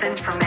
Jonathan from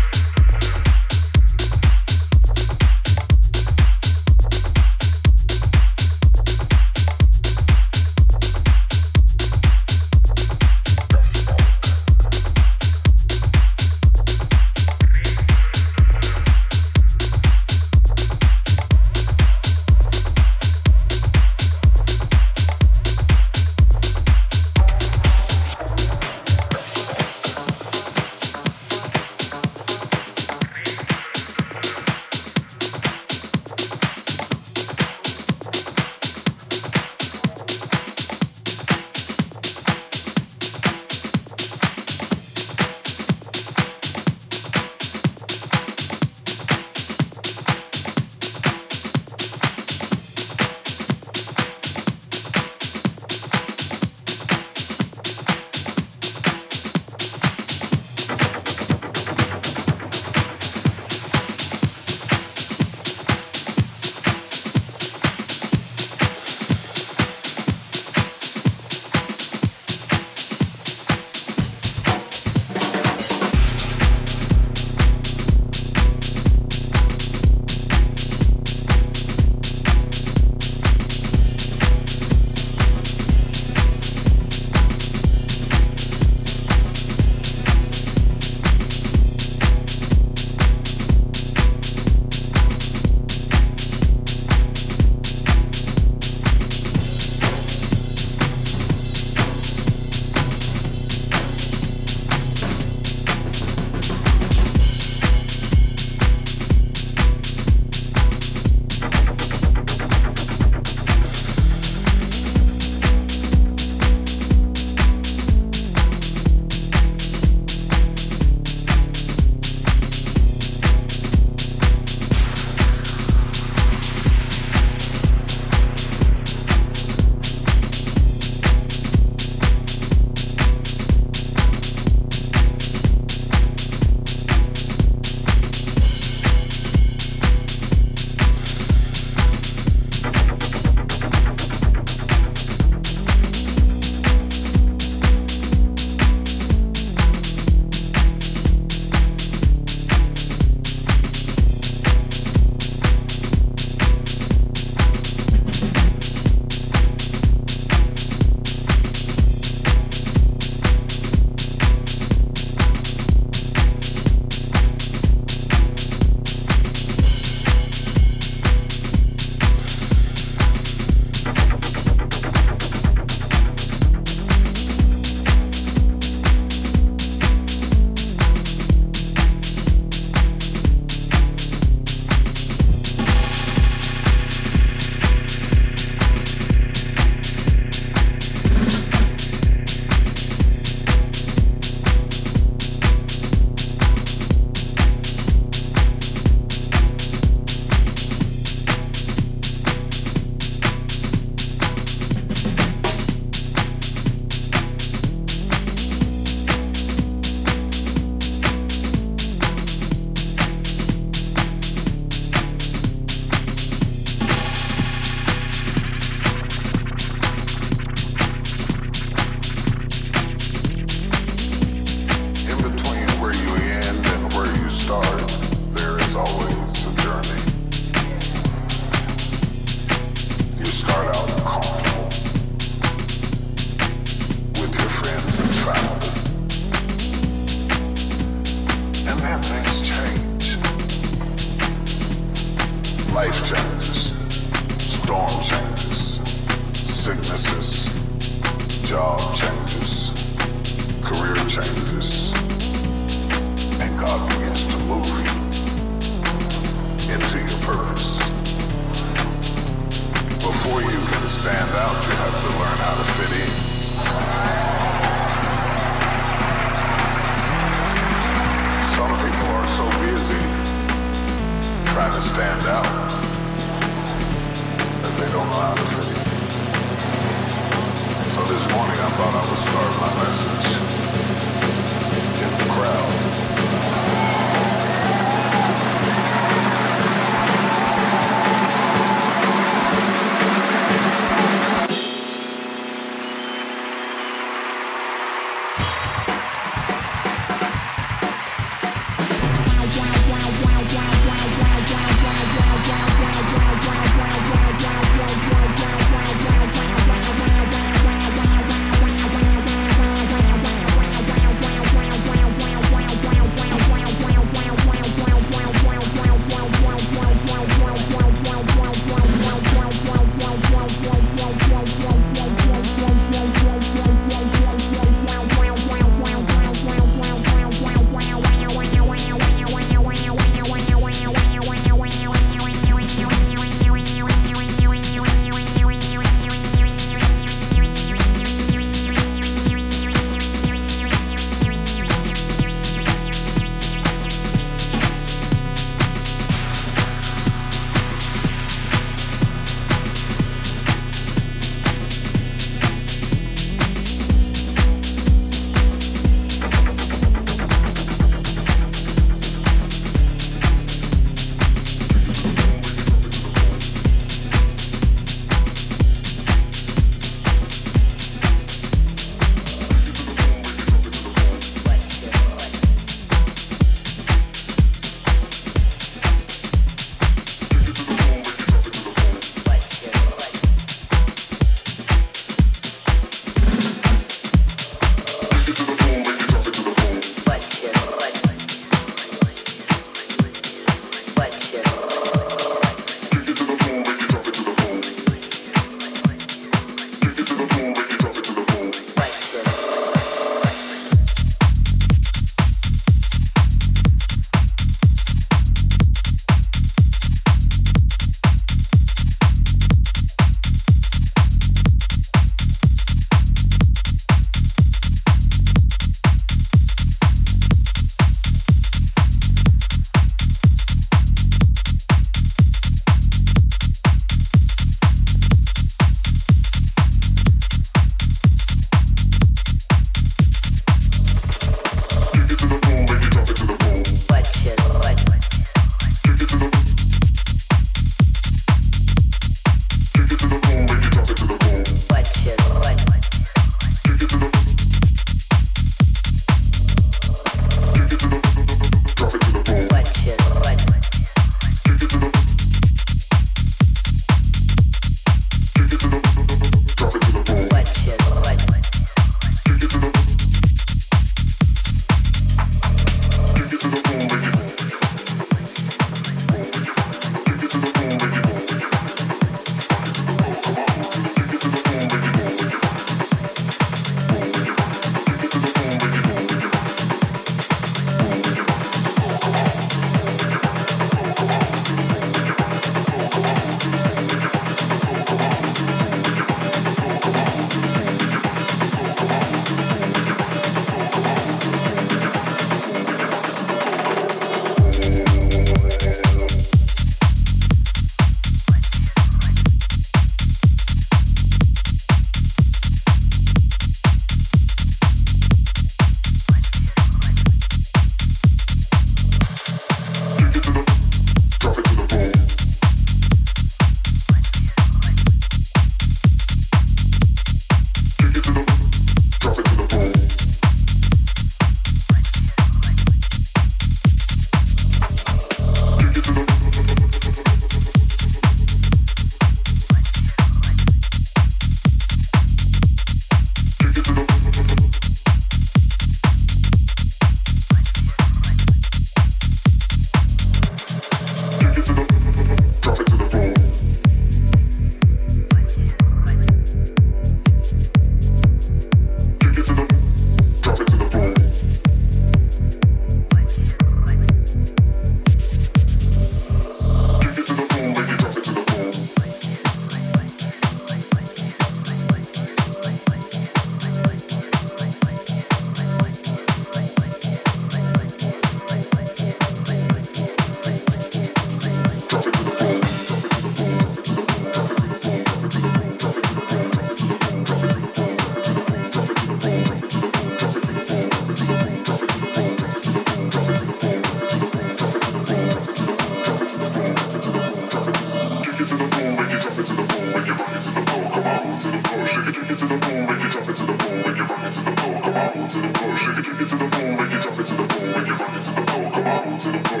Shake it, shake it to the floor, make it drop it to the floor, make it rock it to the floor. Come on, to the floor,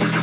make it